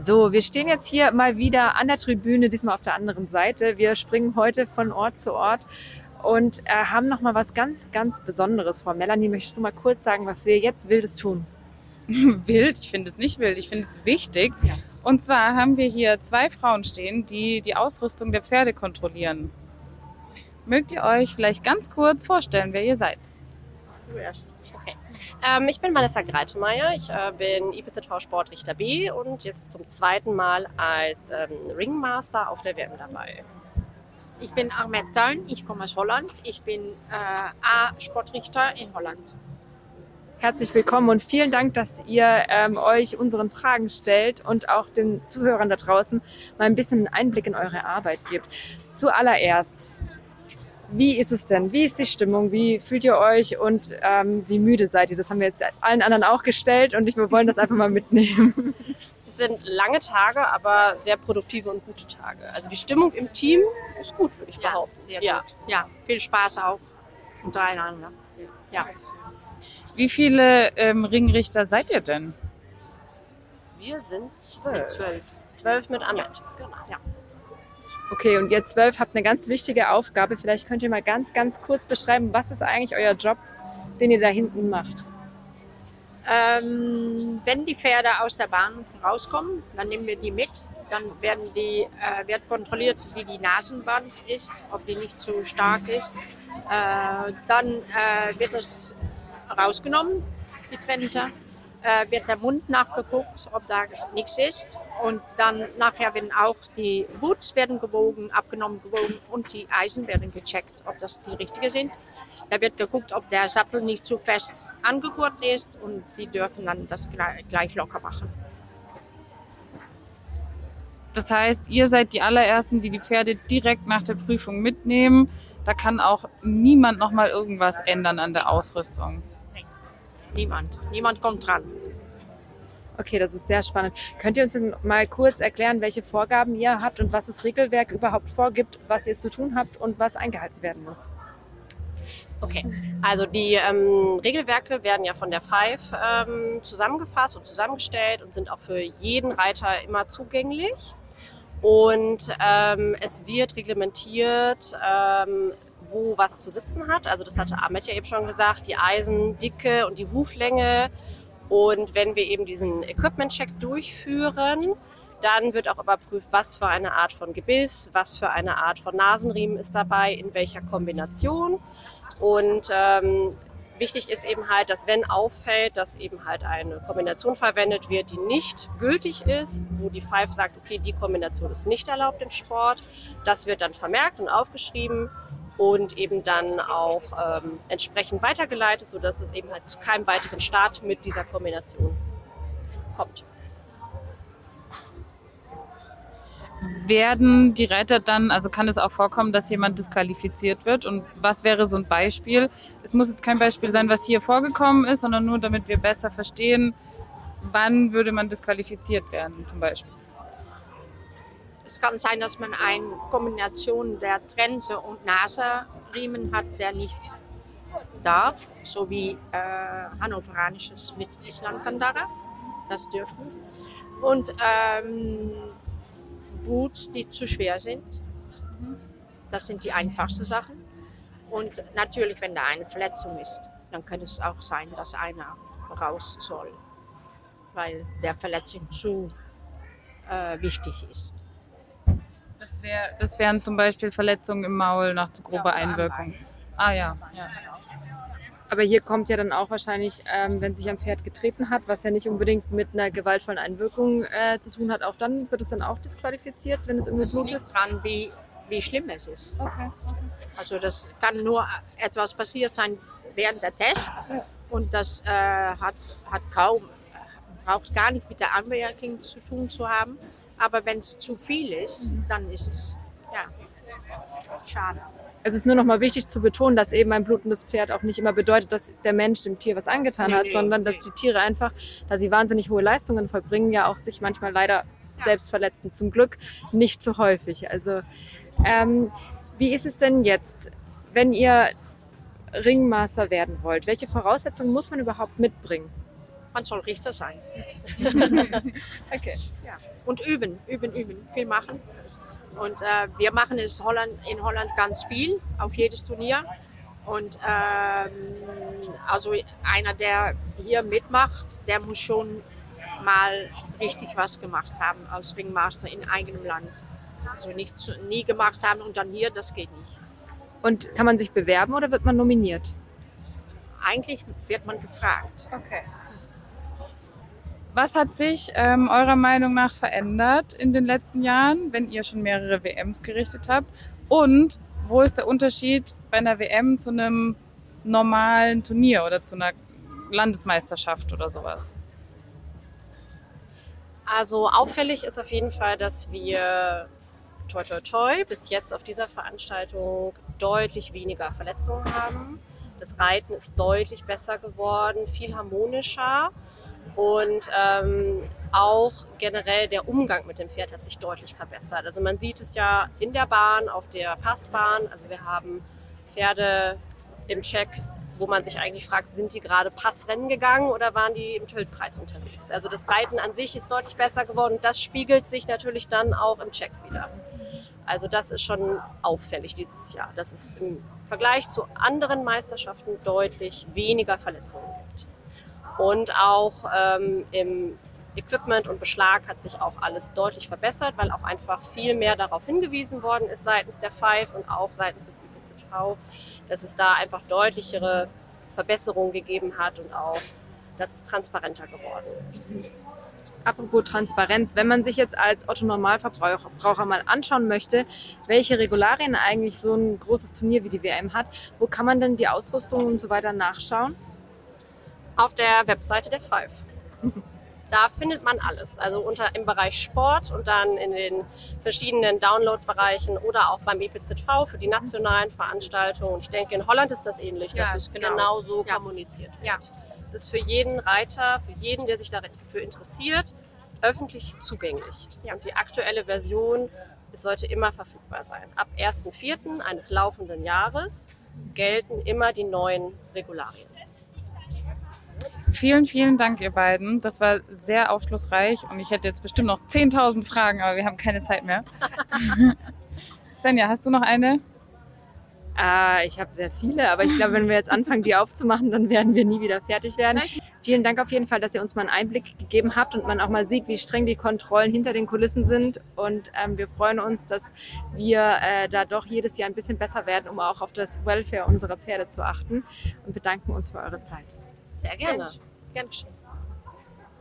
So, wir stehen jetzt hier mal wieder an der Tribüne, diesmal auf der anderen Seite. Wir springen heute von Ort zu Ort und äh, haben noch mal was ganz, ganz Besonderes vor. Melanie, möchtest du mal kurz sagen, was wir jetzt Wildes tun? wild, ich finde es nicht wild, ich finde es wichtig. Ja. Und zwar haben wir hier zwei Frauen stehen, die die Ausrüstung der Pferde kontrollieren. Mögt ihr euch vielleicht ganz kurz vorstellen, wer ihr seid? Du erst. Okay. Ähm, ich bin Vanessa Greitemeyer. Ich äh, bin IPZV Sportrichter B und jetzt zum zweiten Mal als ähm, Ringmaster auf der WM dabei. Ich bin Ahmed Tuin, ich komme aus Holland. Ich bin äh, A-Sportrichter in Holland. Herzlich willkommen und vielen Dank, dass ihr ähm, euch unseren Fragen stellt und auch den Zuhörern da draußen mal ein bisschen einen Einblick in eure Arbeit gibt. Zuallererst, wie ist es denn? Wie ist die Stimmung? Wie fühlt ihr euch und ähm, wie müde seid ihr? Das haben wir jetzt allen anderen auch gestellt und ich, wir wollen das einfach mal mitnehmen. Es sind lange Tage, aber sehr produktive und gute Tage. Also die Stimmung im Team ist gut, würde ich ja, behaupten. Sehr ja. gut. Ja, viel Spaß auch untereinander. Ja. Wie viele ähm, Ringrichter seid ihr denn? Wir sind zwölf. Zwölf, zwölf mit Annette. Genau. Ja. Okay, und ihr zwölf habt eine ganz wichtige Aufgabe. Vielleicht könnt ihr mal ganz, ganz kurz beschreiben, was ist eigentlich euer Job, den ihr da hinten macht? Ähm, wenn die Pferde aus der Bahn rauskommen, dann nehmen wir die mit. Dann werden die, äh, wird kontrolliert, wie die Nasenband ist, ob die nicht zu stark ist. Äh, dann äh, wird es rausgenommen, die Trencher. Äh, wird der Mund nachgeguckt, ob da nichts ist. Und dann nachher werden auch die Boots werden gewogen, abgenommen, gewogen und die Eisen werden gecheckt, ob das die richtigen sind. Da wird geguckt, ob der Sattel nicht zu fest angegurt ist und die dürfen dann das gleich locker machen. Das heißt, ihr seid die allerersten, die die Pferde direkt nach der Prüfung mitnehmen. Da kann auch niemand noch mal irgendwas ändern an der Ausrüstung. Niemand. Niemand kommt dran. Okay, das ist sehr spannend. Könnt ihr uns mal kurz erklären, welche Vorgaben ihr habt und was das Regelwerk überhaupt vorgibt, was ihr zu tun habt und was eingehalten werden muss? Okay, also die ähm, Regelwerke werden ja von der Five ähm, zusammengefasst und zusammengestellt und sind auch für jeden Reiter immer zugänglich. Und ähm, es wird reglementiert, ähm, wo was zu sitzen hat. Also das hatte Ahmed ja eben schon gesagt, die Eisendicke und die Huflänge. Und wenn wir eben diesen Equipment-Check durchführen, dann wird auch überprüft, was für eine Art von Gebiss, was für eine Art von Nasenriemen ist dabei, in welcher Kombination. Und ähm, wichtig ist eben halt, dass wenn auffällt, dass eben halt eine Kombination verwendet wird, die nicht gültig ist, wo die Five sagt, okay, die Kombination ist nicht erlaubt im Sport, das wird dann vermerkt und aufgeschrieben und eben dann auch ähm, entsprechend weitergeleitet, sodass es eben halt zu keinem weiteren Start mit dieser Kombination kommt. Werden die Reiter dann, also kann es auch vorkommen, dass jemand disqualifiziert wird? Und was wäre so ein Beispiel? Es muss jetzt kein Beispiel sein, was hier vorgekommen ist, sondern nur, damit wir besser verstehen, wann würde man disqualifiziert werden, zum Beispiel. Es kann sein, dass man eine Kombination der Trense und Naserriemen hat, der nicht darf, so wie äh, Hannoveranisches mit Islandkandara. Das dürfen nicht. Und ähm, Boots, die zu schwer sind. Das sind die einfachsten Sachen. Und natürlich, wenn da eine Verletzung ist, dann kann es auch sein, dass einer raus soll, weil der Verletzung zu äh, wichtig ist. Das, wär, das wären zum Beispiel Verletzungen im Maul nach zu grober Einwirkung. Ah ja, ja. Aber hier kommt ja dann auch wahrscheinlich, ähm, wenn sich ein Pferd getreten hat, was ja nicht unbedingt mit einer gewaltvollen Einwirkung äh, zu tun hat, auch dann wird es dann auch disqualifiziert, wenn es irgendwie blutet? dran, wie, wie schlimm es ist. Okay. Also das kann nur etwas passiert sein während der Test und das äh, hat, hat kaum, braucht gar nicht mit der Anmerkung zu tun zu haben. Aber wenn es zu viel ist, dann ist es ja, schade. Es ist nur noch mal wichtig zu betonen, dass eben ein blutendes Pferd auch nicht immer bedeutet, dass der Mensch dem Tier was angetan hat, nee, sondern dass die Tiere einfach, da sie wahnsinnig hohe Leistungen vollbringen, ja auch sich manchmal leider ja. selbst verletzen. Zum Glück nicht so häufig. Also ähm, wie ist es denn jetzt, wenn ihr Ringmaster werden wollt? Welche Voraussetzungen muss man überhaupt mitbringen? Man soll Richter sein. Okay. Ja. Und üben, üben, üben, viel machen. Und äh, wir machen es Holland, in Holland ganz viel, auf jedes Turnier. Und ähm, also einer, der hier mitmacht, der muss schon mal richtig was gemacht haben als Ringmaster in eigenem Land. Also nichts nie gemacht haben und dann hier, das geht nicht. Und kann man sich bewerben oder wird man nominiert? Eigentlich wird man gefragt. Okay. Was hat sich ähm, eurer Meinung nach verändert in den letzten Jahren, wenn ihr schon mehrere WMs gerichtet habt? Und wo ist der Unterschied bei einer WM zu einem normalen Turnier oder zu einer Landesmeisterschaft oder sowas? Also auffällig ist auf jeden Fall, dass wir toi toi toi bis jetzt auf dieser Veranstaltung deutlich weniger Verletzungen haben. Das Reiten ist deutlich besser geworden, viel harmonischer und ähm, auch generell der Umgang mit dem Pferd hat sich deutlich verbessert. Also man sieht es ja in der Bahn, auf der Passbahn. Also wir haben Pferde im Check, wo man sich eigentlich fragt, sind die gerade Passrennen gegangen oder waren die im Töltpreis unterwegs? Also das Reiten an sich ist deutlich besser geworden das spiegelt sich natürlich dann auch im Check wieder. Also das ist schon auffällig dieses Jahr, dass es im Vergleich zu anderen Meisterschaften deutlich weniger Verletzungen gibt. Und auch ähm, im Equipment und Beschlag hat sich auch alles deutlich verbessert, weil auch einfach viel mehr darauf hingewiesen worden ist seitens der FIVE und auch seitens des IPZV, dass es da einfach deutlichere Verbesserungen gegeben hat und auch, dass es transparenter geworden ist. Apropos Transparenz, wenn man sich jetzt als Otto Normalverbraucher Braucher mal anschauen möchte, welche Regularien eigentlich so ein großes Turnier wie die WM hat, wo kann man denn die Ausrüstung und so weiter nachschauen? Auf der Webseite der Five. Da findet man alles. Also unter im Bereich Sport und dann in den verschiedenen Download-Bereichen oder auch beim EPZV für die nationalen Veranstaltungen. Ich denke, in Holland ist das ähnlich, Ja, dass es genau. genau so Ja. kommuniziert wird. Ja. Es ist für jeden Reiter, für jeden, der sich dafür interessiert, öffentlich zugänglich. Und die aktuelle Version es sollte immer verfügbar sein. Ab 1.4. eines laufenden Jahres gelten immer die neuen Regularien. Vielen, vielen Dank, ihr beiden. Das war sehr aufschlussreich und ich hätte jetzt bestimmt noch 10.000 Fragen, aber wir haben keine Zeit mehr. Svenja, hast du noch eine? Ah, ich habe sehr viele, aber ich glaube, wenn wir jetzt anfangen, die aufzumachen, dann werden wir nie wieder fertig werden. Vielen Dank auf jeden Fall, dass ihr uns mal einen Einblick gegeben habt und man auch mal sieht, wie streng die Kontrollen hinter den Kulissen sind. Und ähm, wir freuen uns, dass wir äh, da doch jedes Jahr ein bisschen besser werden, um auch auf das Welfare unserer Pferde zu achten und bedanken uns für eure Zeit. Sehr gerne. weekend